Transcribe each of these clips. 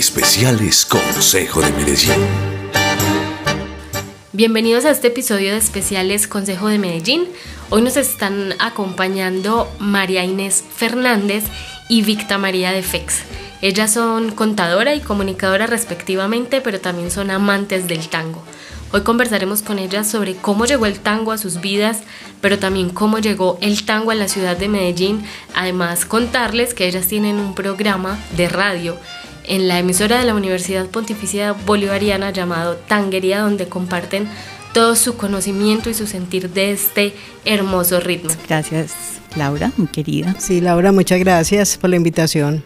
Especiales Consejo de Medellín. Bienvenidos a este episodio de Especiales Consejo de Medellín. Hoy nos están acompañando María Inés Fernández y Victa María de Fex. Ellas son contadora y comunicadora respectivamente, pero también son amantes del tango. Hoy conversaremos con ellas sobre cómo llegó el tango a sus vidas, pero también cómo llegó el tango a la ciudad de Medellín. Además, contarles que ellas tienen un programa de radio en la emisora de la Universidad Pontificia Bolivariana llamado Tanguería, donde comparten todo su conocimiento y su sentir de este hermoso ritmo. Gracias, Laura, mi querida. Sí, Laura, muchas gracias por la invitación.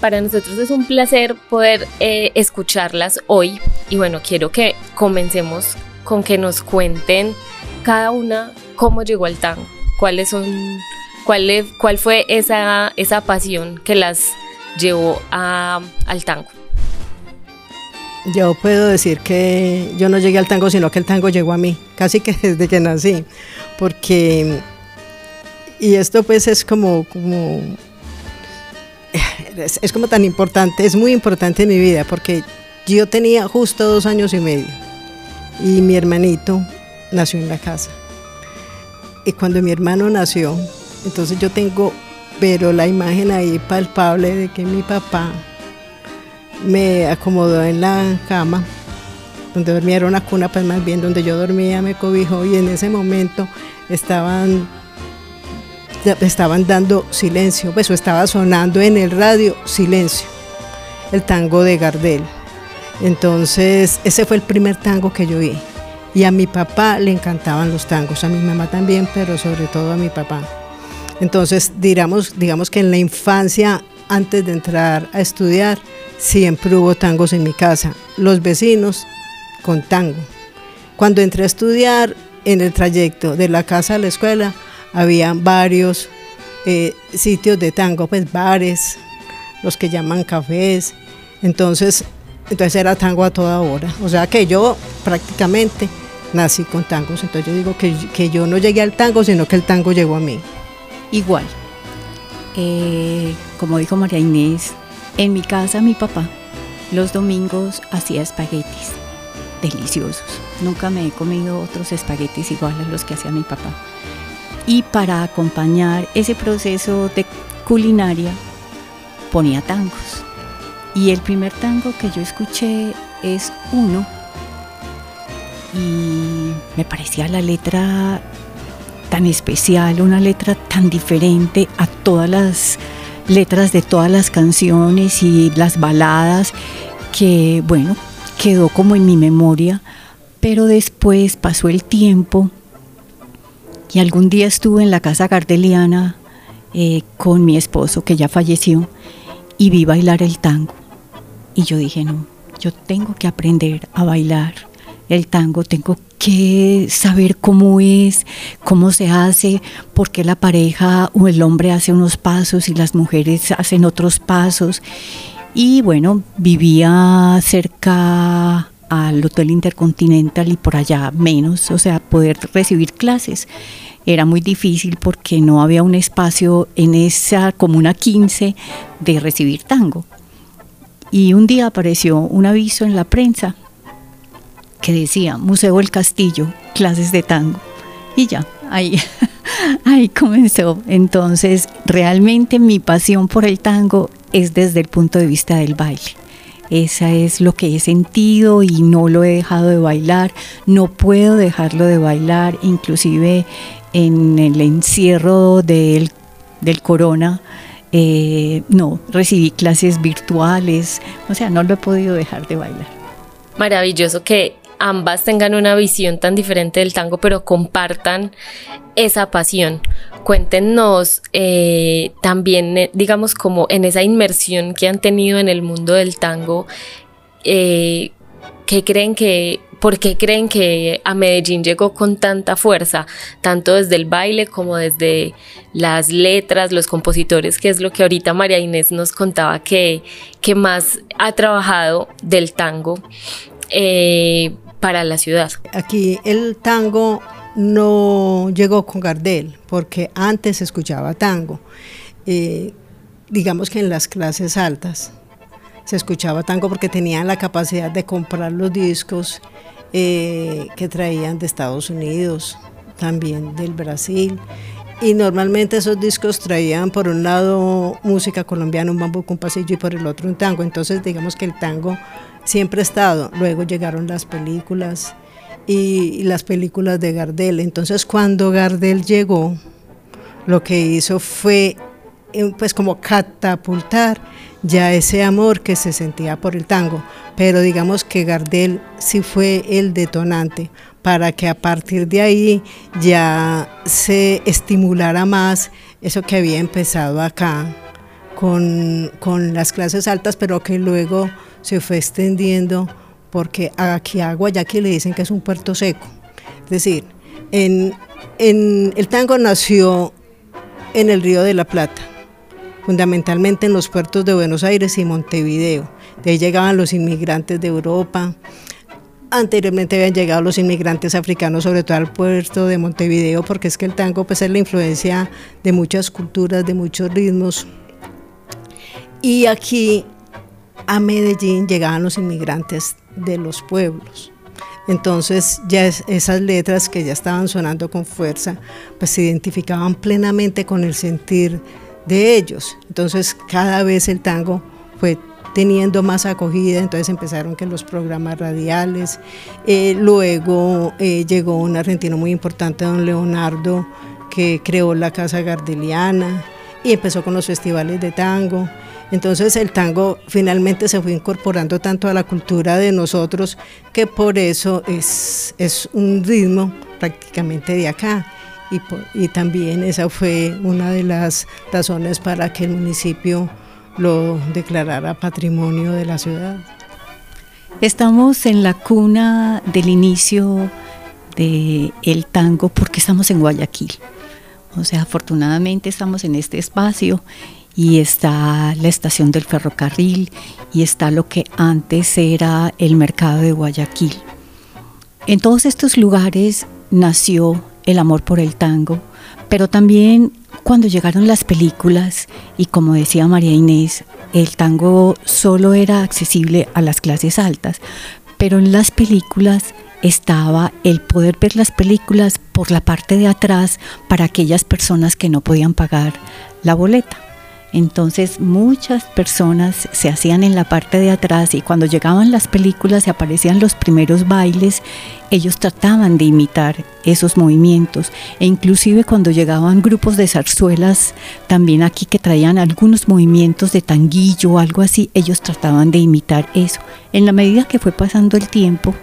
Para nosotros es un placer poder eh, escucharlas hoy y bueno, quiero que comencemos con que nos cuenten cada una cómo llegó al tango, cuáles son, cuál, cuál fue esa, esa pasión que las llevó al tango. Yo puedo decir que yo no llegué al tango, sino que el tango llegó a mí, casi que desde que nací, porque, y esto pues es como, como es, como tan importante, es muy importante en mi vida, porque yo tenía justo dos años y medio y mi hermanito nació en la casa. Y cuando mi hermano nació, entonces yo tengo, pero la imagen ahí palpable de que mi papá me acomodó en la cama, donde dormía era una cuna, pues más bien donde yo dormía, me cobijó y en ese momento estaban estaban dando silencio, pues estaba sonando en el radio silencio, el tango de Gardel. Entonces, ese fue el primer tango que yo vi. Y a mi papá le encantaban los tangos, a mi mamá también, pero sobre todo a mi papá. Entonces, digamos, digamos que en la infancia, antes de entrar a estudiar, siempre hubo tangos en mi casa. Los vecinos con tango. Cuando entré a estudiar, en el trayecto de la casa a la escuela, había varios eh, sitios de tango, pues bares, los que llaman cafés. Entonces, entonces era tango a toda hora. O sea que yo prácticamente nací con tangos. Entonces yo digo que, que yo no llegué al tango, sino que el tango llegó a mí. Igual. Eh, como dijo María Inés, en mi casa mi papá los domingos hacía espaguetis deliciosos. Nunca me he comido otros espaguetis iguales a los que hacía mi papá y para acompañar ese proceso de culinaria ponía tangos. Y el primer tango que yo escuché es uno y me parecía la letra tan especial, una letra tan diferente a todas las letras de todas las canciones y las baladas que bueno, quedó como en mi memoria, pero después pasó el tiempo y algún día estuve en la casa gardeliana eh, con mi esposo, que ya falleció, y vi bailar el tango. Y yo dije, no, yo tengo que aprender a bailar el tango, tengo que saber cómo es, cómo se hace, por qué la pareja o el hombre hace unos pasos y las mujeres hacen otros pasos. Y bueno, vivía cerca al Hotel Intercontinental y por allá menos, o sea, poder recibir clases era muy difícil porque no había un espacio en esa comuna 15 de recibir tango. Y un día apareció un aviso en la prensa que decía Museo del Castillo, clases de tango. Y ya, ahí, ahí comenzó. Entonces, realmente mi pasión por el tango es desde el punto de vista del baile. Esa es lo que he sentido y no lo he dejado de bailar, no puedo dejarlo de bailar, inclusive en el encierro del, corona, eh, no, recibí clases virtuales, o sea, no lo he podido dejar de bailar. Maravilloso que ambas tengan una visión tan diferente del tango, pero compartan esa pasión. Cuéntenos eh, también, eh, digamos, como en esa inmersión que han tenido en el mundo del tango, ¿qué creen que ¿Por qué creen que a Medellín llegó con tanta fuerza, tanto desde el baile como desde las letras, los compositores, que es lo que ahorita María Inés nos contaba que, que más ha trabajado del tango eh, para la ciudad? Aquí el tango no llegó con Gardel, porque antes se escuchaba tango. Eh, digamos que en las clases altas se escuchaba tango porque tenían la capacidad de comprar los discos eh, que traían de Estados Unidos, también del Brasil. Y normalmente esos discos traían por un lado música colombiana, un bambuco, un pasillo y por el otro un tango. Entonces digamos que el tango siempre ha estado. Luego llegaron las películas y, las películas de Gardel. Entonces cuando Gardel llegó, lo que hizo fue eh, pues como catapultar ya ese amor que se sentía por el tango, pero digamos que Gardel sí fue el detonante para que a partir de ahí ya se estimulara más eso que había empezado acá con, con las clases altas, pero que luego se fue extendiendo porque aquí a Guayaquil le dicen que es un puerto seco. Es decir, en, en, el tango nació en el Río de la Plata, fundamentalmente en los puertos de Buenos Aires y Montevideo. De ahí llegaban los inmigrantes de Europa. Anteriormente habían llegado los inmigrantes africanos, sobre todo al puerto de Montevideo, porque es que el tango pues, es la influencia de muchas culturas, de muchos ritmos. Y aquí a Medellín llegaban los inmigrantes de los pueblos. Entonces ya esas letras que ya estaban sonando con fuerza, pues se identificaban plenamente con el sentir de ellos. Entonces cada vez el tango fue teniendo más acogida, entonces empezaron que los programas radiales, eh, luego eh, llegó un argentino muy importante, don Leonardo, que creó la Casa Gardeliana y empezó con los festivales de tango. Entonces el tango finalmente se fue incorporando tanto a la cultura de nosotros que por eso es, es un ritmo prácticamente de acá. Y, y también esa fue una de las razones para que el municipio lo declarara patrimonio de la ciudad. Estamos en la cuna del inicio del el tango porque estamos en Guayaquil. O sea, afortunadamente estamos en este espacio y está la estación del ferrocarril y está lo que antes era el mercado de Guayaquil. En todos estos lugares nació el amor por el tango, pero también cuando llegaron las películas y como decía María Inés, el tango solo era accesible a las clases altas, pero en las películas estaba el poder ver las películas por la parte de atrás para aquellas personas que no podían pagar la boleta. Entonces muchas personas se hacían en la parte de atrás y cuando llegaban las películas y aparecían los primeros bailes, ellos trataban de imitar esos movimientos e inclusive cuando llegaban grupos de zarzuelas también aquí que traían algunos movimientos de tanguillo o algo así, ellos trataban de imitar eso. En la medida que fue pasando el tiempo,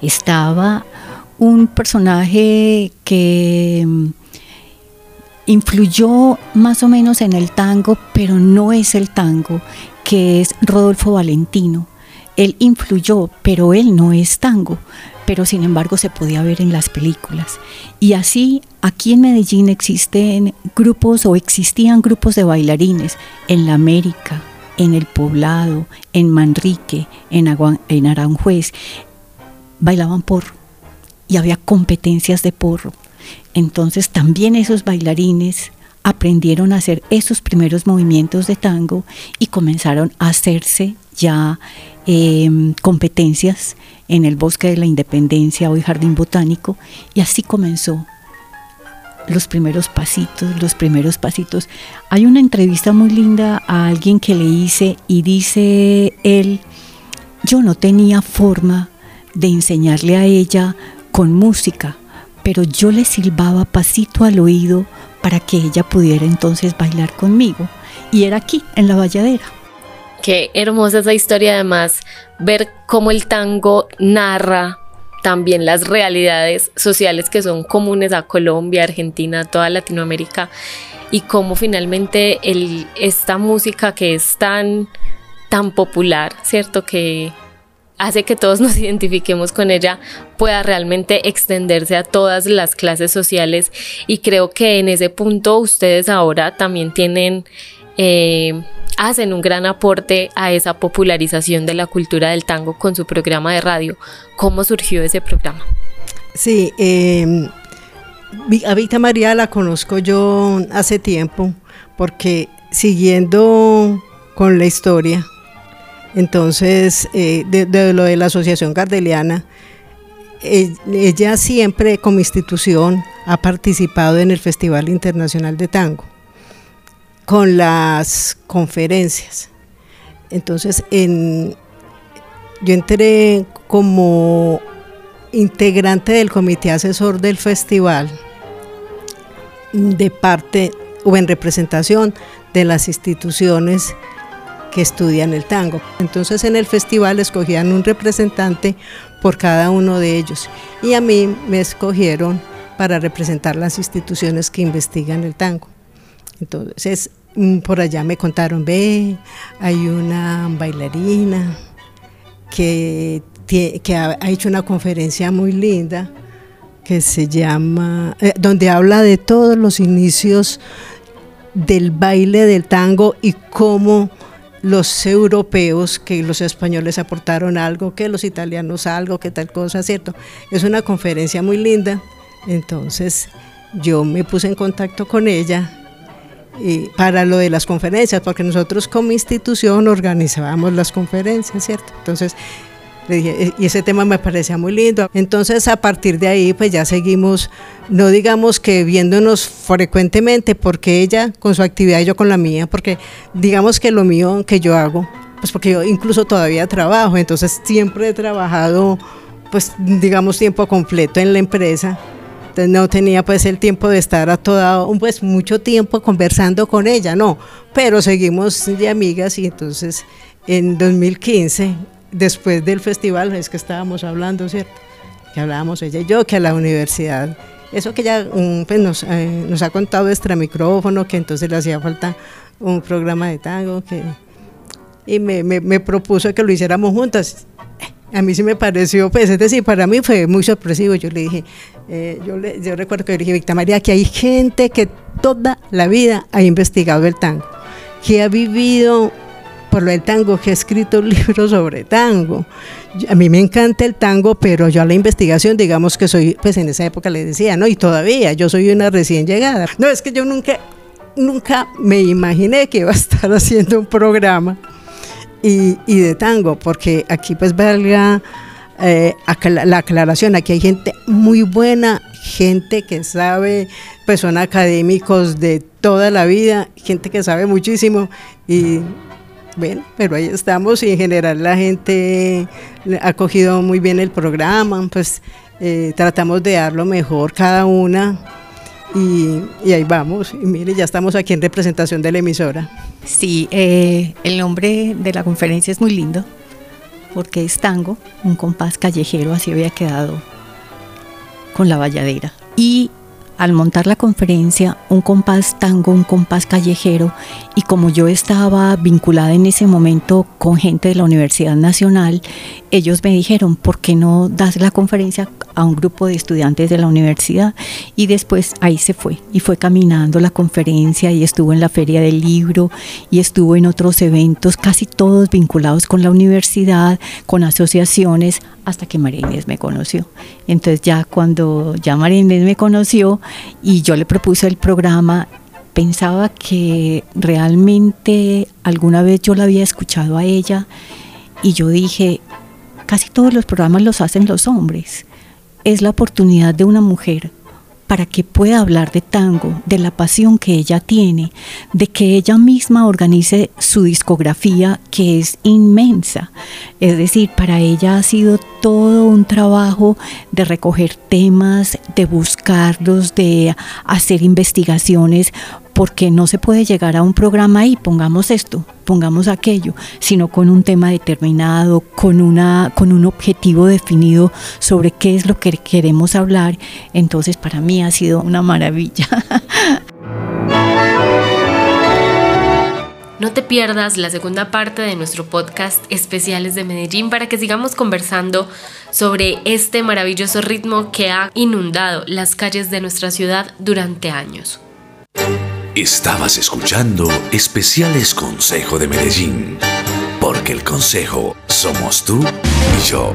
estaba un personaje que influyó más o menos en el tango, pero no es el tango, que es Rodolfo Valentino. Él influyó, pero él no es tango, pero sin embargo se podía ver en las películas. Y así, aquí en Medellín existen grupos o existían grupos de bailarines en la América, en el Poblado, en Manrique, en, en Aranjuez. Bailaban porro y había competencias de porro entonces también esos bailarines aprendieron a hacer esos primeros movimientos de tango y comenzaron a hacerse ya em, competencias en el Bosque de la Independencia, hoy Jardín Botánico, y así comenzó los primeros pasitos, los primeros pasitos. Hay una entrevista muy linda a alguien que le hice y dice él, yo no tenía forma de enseñarle a ella con música, pero yo le silbaba pasito al oído para que ella pudiera entonces bailar conmigo. Y era aquí, en la valladera. Qué hermosa esa historia además, ver cómo el tango narra también las realidades sociales que son comunes a Colombia, Argentina, toda Latinoamérica y cómo finalmente esta música que es tan, tan popular, ¿cierto? Que hace que todos nos identifiquemos con ella, pueda realmente extenderse a todas las clases sociales y creo que en ese punto ustedes ahora también tienen, eh, hacen un gran aporte a esa popularización de la cultura del tango con su programa de radio. ¿Cómo surgió ese programa? Sí, eh, a Vita María la conozco yo hace tiempo porque siguiendo con la historia, Entonces, eh, de, lo de la Asociación Gardeliana, eh, ella siempre como institución ha participado en el Festival Internacional de Tango con las conferencias. Entonces, en, yo entré como integrante del comité asesor del festival de parte o en representación de las instituciones que estudian el tango. Entonces en el festival escogían un representante por cada uno de ellos y a mí me escogieron para representar las instituciones que investigan el tango. Entonces mm, por allá me contaron, ve, hay una bailarina que, que ha, hecho una conferencia muy linda que se llama, eh, donde habla de todos los inicios del baile del tango y cómo los europeos, que los españoles aportaron algo, que los italianos algo, que tal cosa, ¿cierto? Es una conferencia muy linda, entonces yo me puse en contacto con ella y para lo de las conferencias, porque nosotros como institución organizábamos las conferencias, ¿cierto? Entonces e, y ese tema me parecía muy lindo. Entonces a partir de ahí pues ya seguimos, no digamos que viéndonos frecuentemente, porque ella con su actividad y yo con la mía, porque digamos que lo mío que yo hago, pues porque yo incluso todavía trabajo, entonces siempre he trabajado pues digamos tiempo completo en la empresa. Entonces no tenía pues el tiempo de estar a toda, pues mucho tiempo conversando con ella, no, pero seguimos de amigas y entonces en 2015 después del festival, es que estábamos hablando, ¿cierto? Que hablábamos ella y yo, que a la universidad, eso que ella pues nos, eh, nos ha contado extra micrófono, que entonces le hacía falta un programa de tango, que, y me, me, propuso que lo hiciéramos juntas. A mí sí me pareció, pues es decir, para mí fue muy sorpresivo. Yo le dije, eh, yo, le, yo recuerdo que le dije, Victa María, que hay gente que toda la vida ha investigado el tango, que ha vivido por lo del tango, que he escrito libros sobre tango. A mí me encanta el tango, pero yo a la investigación, digamos que soy, pues en esa época le decía, ¿no? Y todavía, yo soy una recién llegada. No, es que yo nunca, nunca me imaginé que iba a estar haciendo un programa y, y de tango, porque aquí pues valga eh, la aclaración, aquí hay gente muy buena, gente que sabe, pues son académicos de toda la vida, gente que sabe muchísimo y bueno, pero ahí estamos y en general la gente ha cogido muy bien el programa, pues eh, tratamos de dar lo mejor cada una y, ahí vamos. Y mire, ya estamos aquí en representación de la emisora. Sí, eh, el nombre de la conferencia es muy lindo porque es tango, un compás callejero, así había quedado con la valladera. Y al montar la conferencia un compás tango, un compás callejero, y como yo estaba vinculada en ese momento con gente de la Universidad Nacional, ellos me dijeron, ¿por qué no das la conferencia a un grupo de estudiantes de la universidad? Y después ahí se fue, y fue caminando la conferencia, y estuvo en la Feria del Libro, y estuvo en otros eventos, casi todos vinculados con la universidad, con asociaciones, hasta que María Inés me conoció. Entonces ya cuando ya María Inés me conoció y yo le propuse el programa, pensaba que realmente alguna vez yo la había escuchado a ella y yo dije, casi todos los programas los hacen los hombres. Es la oportunidad de una mujer para que pueda hablar de tango, de la pasión que ella tiene, de que ella misma organice su discografía que es inmensa. Es decir, para ella ha sido todo un trabajo de recoger temas, de buscarlos, de hacer investigaciones, porque no se puede llegar a un programa y pongamos esto, pongamos aquello, sino con un tema determinado, con, una, con un objetivo definido sobre qué es lo que queremos hablar. Entonces para mí ha sido una maravilla. No te pierdas la segunda parte de nuestro podcast Especiales de Medellín para que sigamos conversando sobre este maravilloso ritmo que ha inundado las calles de nuestra ciudad durante años. Estabas escuchando Especiales Consejo de Medellín, porque el consejo somos tú y yo.